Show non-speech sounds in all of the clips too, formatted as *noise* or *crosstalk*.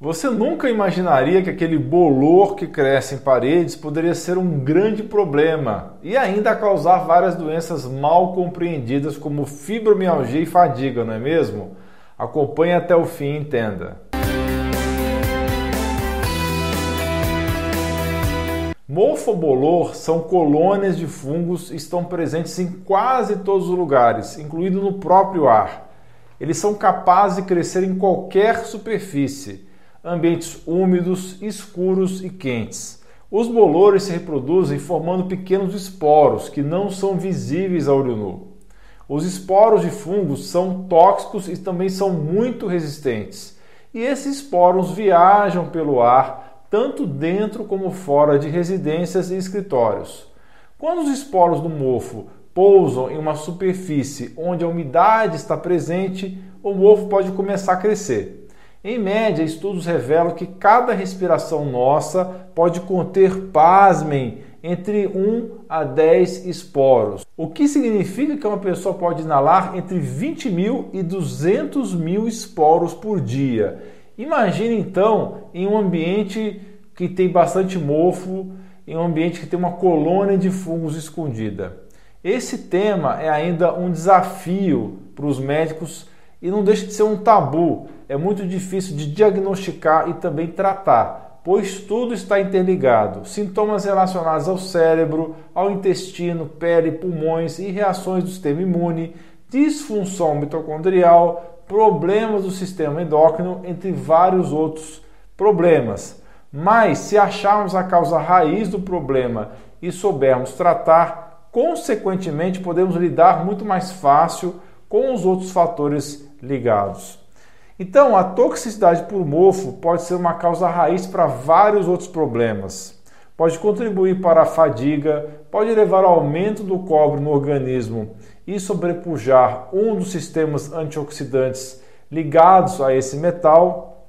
Você nunca imaginaria que aquele bolor que cresce em paredes poderia ser um grande problema e ainda causar várias doenças mal compreendidas como fibromialgia e fadiga, não é mesmo? Acompanhe até o fim e entenda. Mofobolor são colônias de fungos e estão presentes em quase todos os lugares, incluindo no próprio ar. Eles são capazes de crescer em qualquer superfície, ambientes úmidos, escuros e quentes. Os bolores se reproduzem formando pequenos esporos que não são visíveis a olho nu. Os esporos de fungos são tóxicos e também são muito resistentes. E esses esporos viajam pelo ar tanto dentro como fora de residências e escritórios. Quando os esporos do mofo pousam em uma superfície onde a umidade está presente, o mofo pode começar a crescer. Em média, estudos revelam que cada respiração nossa pode conter, pasmem, entre 1 a 10 esporos, o que significa que uma pessoa pode inalar entre 20 mil e 200 mil esporos por dia. Imagine então em um ambiente que tem bastante mofo, em um ambiente que tem uma colônia de fungos escondida. Esse tema é ainda um desafio para os médicos e não deixa de ser um tabu. É muito difícil de diagnosticar e também tratar, pois tudo está interligado. Sintomas relacionados ao cérebro, ao intestino, pele, pulmões e reações do sistema imune, disfunção mitocondrial, problemas do sistema endócrino, entre vários outros problemas. Mas se acharmos a causa raiz do problema e soubermos tratar, consequentemente podemos lidar muito mais fácil com os outros fatores ligados. Então, a toxicidade por mofo pode ser uma causa raiz para vários outros problemas. Pode contribuir para a fadiga, pode levar ao aumento do cobre no organismo e sobrepujar um dos sistemas antioxidantes ligados a esse metal,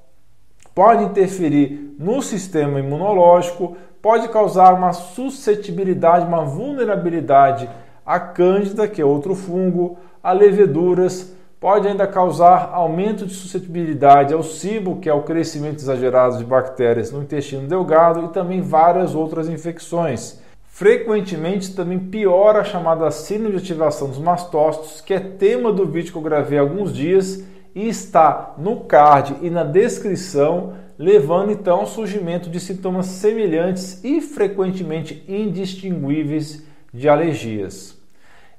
pode interferir no sistema imunológico, pode causar uma suscetibilidade, uma vulnerabilidade à cândida, que é outro fungo, a leveduras, pode ainda causar aumento de suscetibilidade ao cibo, que é o crescimento exagerado de bactérias no intestino delgado, e também várias outras infecções. Frequentemente também piora a chamada síndrome de ativação dos mastócitos, que é tema do vídeo que eu gravei há alguns dias e está no card e na descrição, levando então ao surgimento de sintomas semelhantes e frequentemente indistinguíveis de alergias.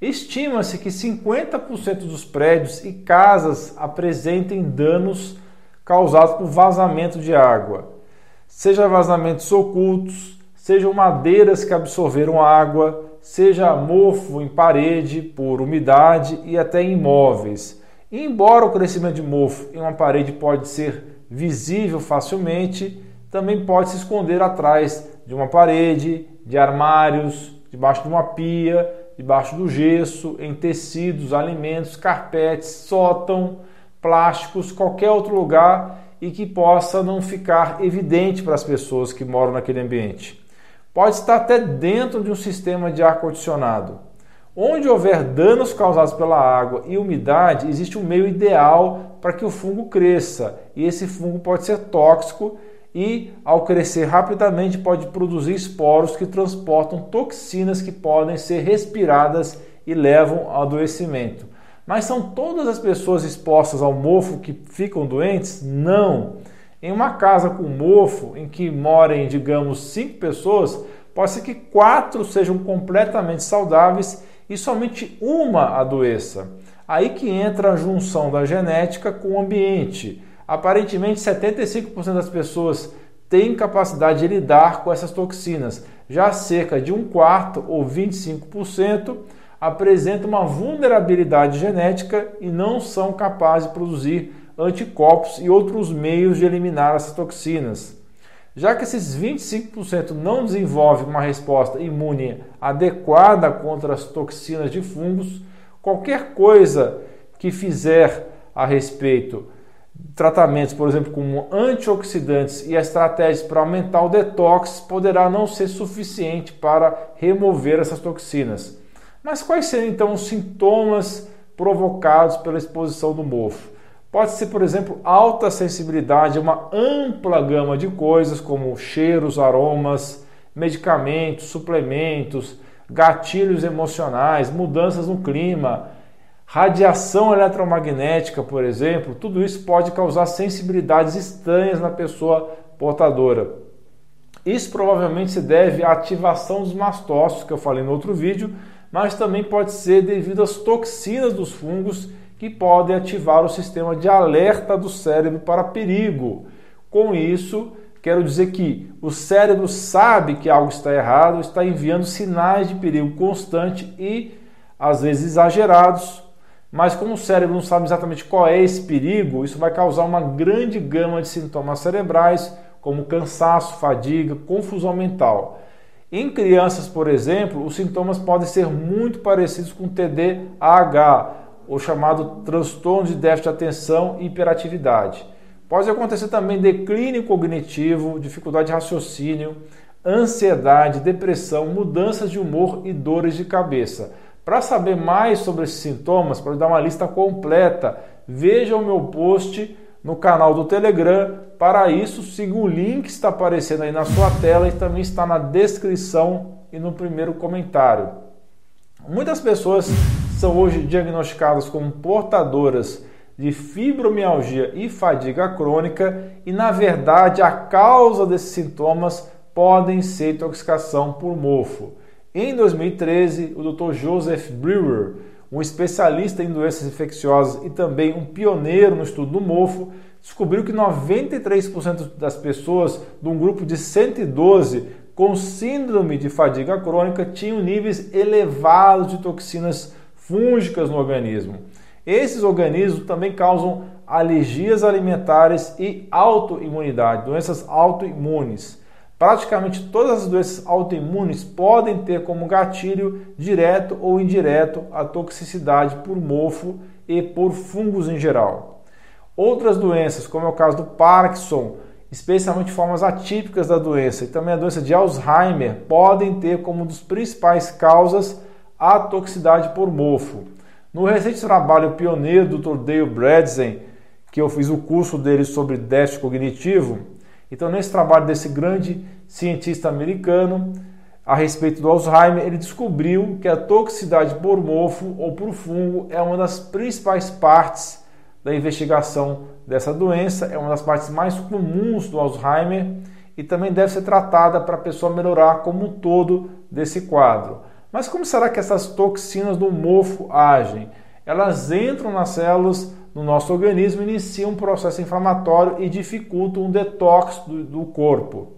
Estima-se que 50% dos prédios e casas apresentem danos causados por vazamento de água, seja vazamentos ocultos, sejam madeiras que absorveram água, seja mofo em parede por umidade e até em imóveis. E embora o crescimento de mofo em uma parede pode ser visível facilmente, também pode se esconder atrás de uma parede, de armários, debaixo de uma pia, debaixo do gesso, em tecidos, alimentos, carpetes, sótão, plásticos, qualquer outro lugar e que possa não ficar evidente para as pessoas que moram naquele ambiente pode estar até dentro de um sistema de ar-condicionado. Onde houver danos causados pela água e umidade, existe um meio ideal para que o fungo cresça. E esse fungo pode ser tóxico e, ao crescer rapidamente, pode produzir esporos que transportam toxinas que podem ser respiradas e levam ao adoecimento. Mas são todas as pessoas expostas ao mofo que ficam doentes? Não. Em uma casa com mofo, em que morem, digamos, cinco pessoas, pode ser que quatro sejam completamente saudáveis e somente uma adoeça. Aí que entra a junção da genética com o ambiente. Aparentemente, 75% das pessoas têm capacidade de lidar com essas toxinas. Já cerca de um quarto ou 25% apresentam uma vulnerabilidade genética e não são capazes de produzir anticorpos e outros meios de eliminar essas toxinas. Já que esses 25% não desenvolvem uma resposta imune adequada contra as toxinas de fungos, qualquer coisa que fizer a respeito, tratamentos, por exemplo, como antioxidantes e estratégias para aumentar o detox, poderá não ser suficiente para remover essas toxinas. Mas quais seriam então os sintomas provocados pela exposição do mofo? Pode ser, por exemplo, alta sensibilidade a uma ampla gama de coisas como cheiros, aromas, medicamentos, suplementos, gatilhos emocionais, mudanças no clima, radiação eletromagnética, por exemplo. Tudo isso pode causar sensibilidades estranhas na pessoa portadora. Isso provavelmente se deve à ativação dos mastócitos, que eu falei no outro vídeo, mas também pode ser devido às toxinas dos fungos que podem ativar o sistema de alerta do cérebro para perigo. Com isso, quero dizer que o cérebro sabe que algo está errado, está enviando sinais de perigo constante e às vezes exagerados, mas como o cérebro não sabe exatamente qual é esse perigo, isso vai causar uma grande gama de sintomas cerebrais como cansaço, fadiga, confusão mental. Em crianças, por exemplo, os sintomas podem ser muito parecidos com TDAH, o chamado transtorno de déficit de atenção e hiperatividade. Pode acontecer também declínio cognitivo, dificuldade de raciocínio, ansiedade, depressão, mudanças de humor e dores de cabeça. Para saber mais sobre esses sintomas, para dar uma lista completa, veja o meu post no canal do Telegram. Para isso, siga o link que está aparecendo aí na sua tela e também está na descrição e no primeiro comentário. Muitas pessoas são hoje diagnosticadas como portadoras de fibromialgia e fadiga crônica e, na verdade, a causa desses sintomas podem ser intoxicação por mofo. Em 2013, o Dr. Joseph Brewer um especialista em doenças infecciosas e também um pioneiro no estudo do mofo, descobriu que 93% das pessoas de um grupo de 112 com síndrome de fadiga crônica tinham níveis elevados de toxinas fúngicas no organismo. Esses organismos também causam alergias alimentares e autoimunidade, doenças autoimunes. Praticamente todas as doenças autoimunes podem ter como gatilho direto ou indireto a toxicidade por mofo e por fungos em geral. Outras doenças, como é o caso do Parkinson, especialmente formas atípicas da doença e também a doença de Alzheimer, podem ter como uma das principais causas a toxicidade por mofo. No recente trabalho pioneiro do Dr. Dale Bredesen, que eu fiz o curso dele sobre déficit cognitivo, então, nesse trabalho desse grande cientista americano a respeito do Alzheimer, ele descobriu que a toxicidade por mofo ou por fungo é uma das principais partes da investigação dessa doença, é uma das partes mais comuns do Alzheimer e também deve ser tratada para a pessoa melhorar como um todo desse quadro. Mas como será que essas toxinas do mofo agem? Elas entram nas células no nosso organismo inicia um processo inflamatório e dificulta um detox do, do corpo.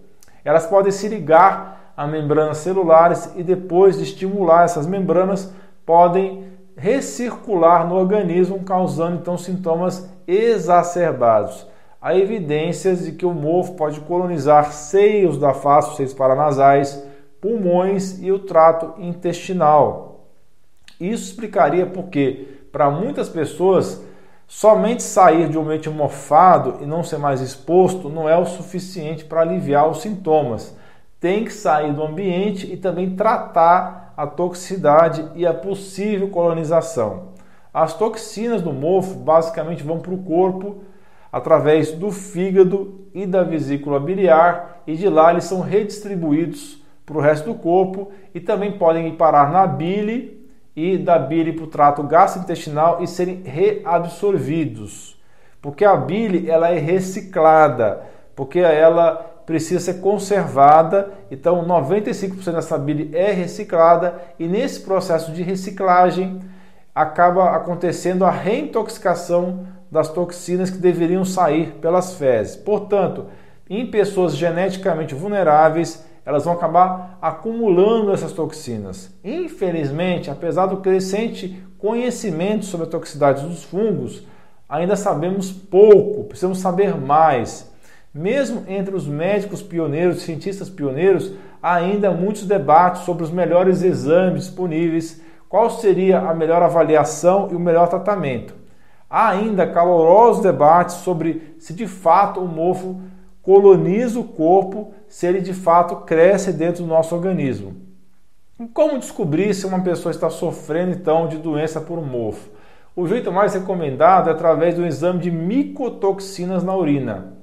Elas podem se ligar a membranas celulares e depois de estimular essas membranas podem recircular no organismo, causando então sintomas exacerbados. Há evidências de que o mofo pode colonizar seios da face, seios paranasais, pulmões e o trato intestinal. Isso explicaria porque, para muitas pessoas, Somente sair de um ambiente mofado e não ser mais exposto não é o suficiente para aliviar os sintomas. Tem que sair do ambiente e também tratar a toxicidade e a possível colonização. As toxinas do mofo basicamente vão para o corpo através do fígado e da vesícula biliar e de lá eles são redistribuídos para o resto do corpo e também podem parar na bile e da bile para o trato gastrointestinal e serem reabsorvidos. Porque a bile ela é reciclada, porque ela precisa ser conservada, então 95% dessa bile é reciclada e nesse processo de reciclagem acaba acontecendo a reintoxicação das toxinas que deveriam sair pelas fezes. Portanto, em pessoas geneticamente vulneráveis, elas vão acabar acumulando essas toxinas. Infelizmente, apesar do crescente conhecimento sobre a toxicidade dos fungos, ainda sabemos pouco, precisamos saber mais. Mesmo entre os médicos pioneiros, cientistas pioneiros, há ainda muitos debates sobre os melhores exames disponíveis, qual seria a melhor avaliação e o melhor tratamento. Há ainda calorosos debates sobre se de fato o mofo coloniza o corpo se ele de fato cresce dentro do nosso organismo. como descobrir se uma pessoa está sofrendo então de doença por mofo? O jeito mais recomendado é através do exame de micotoxinas na urina.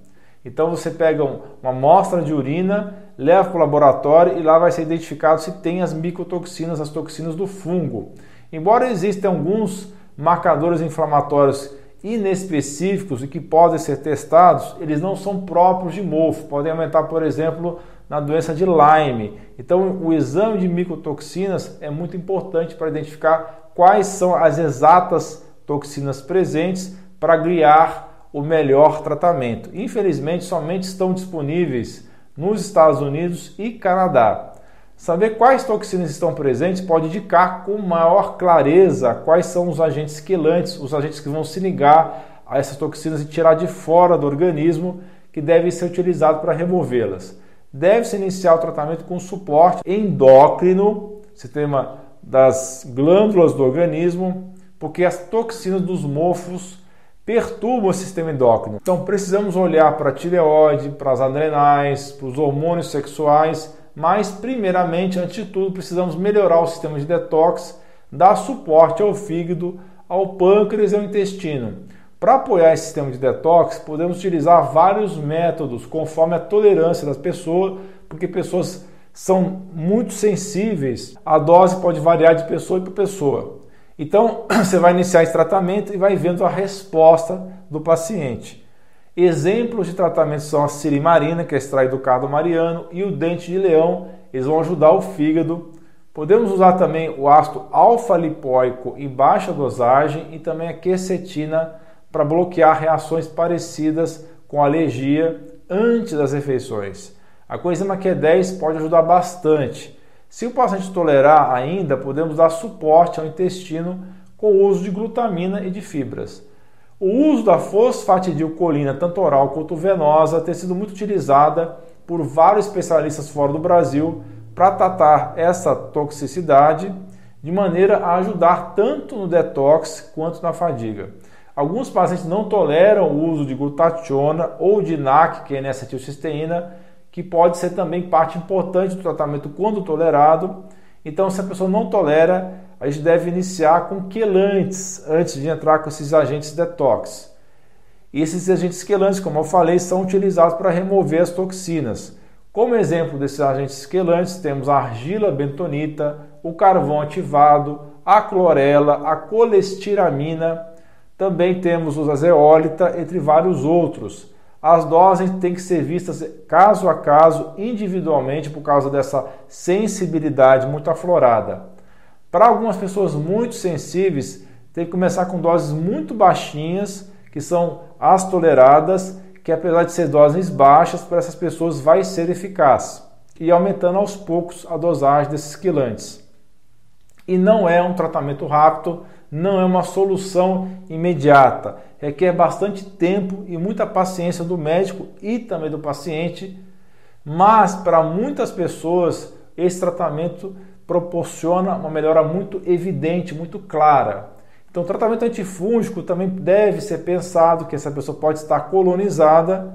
Então você pega uma amostra de urina, leva para o laboratório e lá vai ser identificado se tem as micotoxinas, as toxinas do fungo. Embora existam alguns marcadores inflamatórios inespecíficos e que podem ser testados, eles não são próprios de mofo, podem aumentar, por exemplo, na doença de Lyme. Então, o exame de micotoxinas é muito importante para identificar quais são as exatas toxinas presentes para guiar o melhor tratamento. Infelizmente, somente estão disponíveis nos Estados Unidos e Canadá. Saber quais toxinas estão presentes pode indicar com maior clareza quais são os agentes quelantes, os agentes que vão se ligar a essas toxinas e tirar de fora do organismo que devem ser utilizados para removê-las. Deve-se iniciar o tratamento com suporte endócrino, sistema das glândulas do organismo, porque as toxinas dos mofos perturbam o sistema endócrino. Então precisamos olhar para a tireoide, para as adrenais, para os hormônios sexuais mas primeiramente, antes de tudo, precisamos melhorar o sistema de detox, dar suporte ao fígado, ao pâncreas e ao intestino. Para apoiar esse sistema de detox, podemos utilizar vários métodos conforme a tolerância das pessoas, porque pessoas são muito sensíveis, a dose pode variar de pessoa para pessoa. Então, *clears throat* você vai iniciar esse tratamento e vai vendo a resposta do paciente. Exemplos de tratamento são a sirimarina, que é extraído do cardo mariano, e o dente de leão, eles vão ajudar o fígado. Podemos usar também o ácido alfa-lipoico em baixa dosagem e também a quercetina para bloquear reações parecidas com alergia antes das refeições. A coenzima Q10 pode ajudar bastante. Se o paciente tolerar ainda, podemos dar suporte ao intestino com o uso de glutamina e de fibras. O uso da fosfatidilcolina, tanto oral quanto venosa, tem sido muito utilizada por vários especialistas fora do Brasil para tratar essa toxicidade de maneira a ajudar tanto no detox quanto na fadiga. Alguns pacientes não toleram o uso de glutationa ou de NAC, que é N-acetilcisteína, que pode ser também parte importante do tratamento quando tolerado. Então, se a pessoa não tolera, a gente deve iniciar com quelantes antes de entrar com esses agentes detox. E esses agentes quelantes, como eu falei, são utilizados para remover as toxinas. Como exemplo desses agentes quelantes, temos a argila bentonita, o carvão ativado, a clorela, a colestiramina, também temos os azeólita, entre vários outros. As doses têm que ser vistas caso a caso, individualmente, por causa dessa sensibilidade muito aflorada. Para algumas pessoas muito sensíveis, tem que começar com doses muito baixinhas, que são as toleradas, que apesar de ser doses baixas, para essas pessoas vai ser eficaz. E aumentando aos poucos a dosagem desses quilantes. E não é um tratamento rápido, não é uma solução imediata. Requer bastante tempo e muita paciência do médico e também do paciente. Mas para muitas pessoas esse tratamento proporciona uma melhora muito evidente, muito clara. Então, o tratamento antifúngico também deve ser pensado que essa pessoa pode estar colonizada,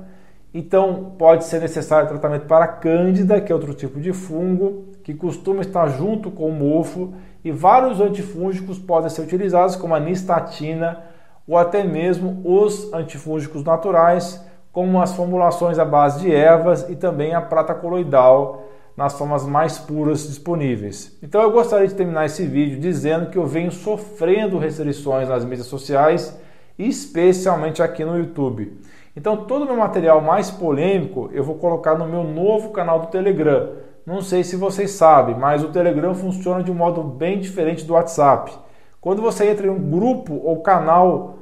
então pode ser necessário tratamento para cândida, que é outro tipo de fungo, que costuma estar junto com o mofo, e vários antifúngicos podem ser utilizados, como a nistatina ou até mesmo os antifúngicos naturais, como as formulações à base de ervas e também a prata coloidal, nas formas mais puras disponíveis. Então eu gostaria de terminar esse vídeo dizendo que eu venho sofrendo restrições nas mídias sociais, especialmente aqui no YouTube. Então todo o meu material mais polêmico eu vou colocar no meu novo canal do Telegram. Não sei se vocês sabem, mas o Telegram funciona de um modo bem diferente do WhatsApp. Quando você entra em um grupo ou canal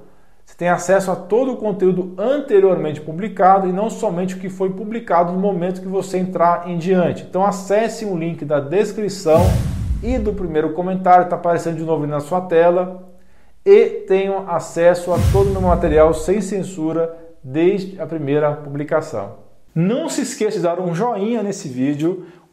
você tem acesso a todo o conteúdo anteriormente publicado e não somente o que foi publicado no momento que você entrar em diante. Então acesse o link da descrição e do primeiro comentário, está aparecendo de novo na sua tela, e tenham acesso a todo o meu material sem censura desde a primeira publicação. Não se esqueça de dar um joinha nesse vídeo,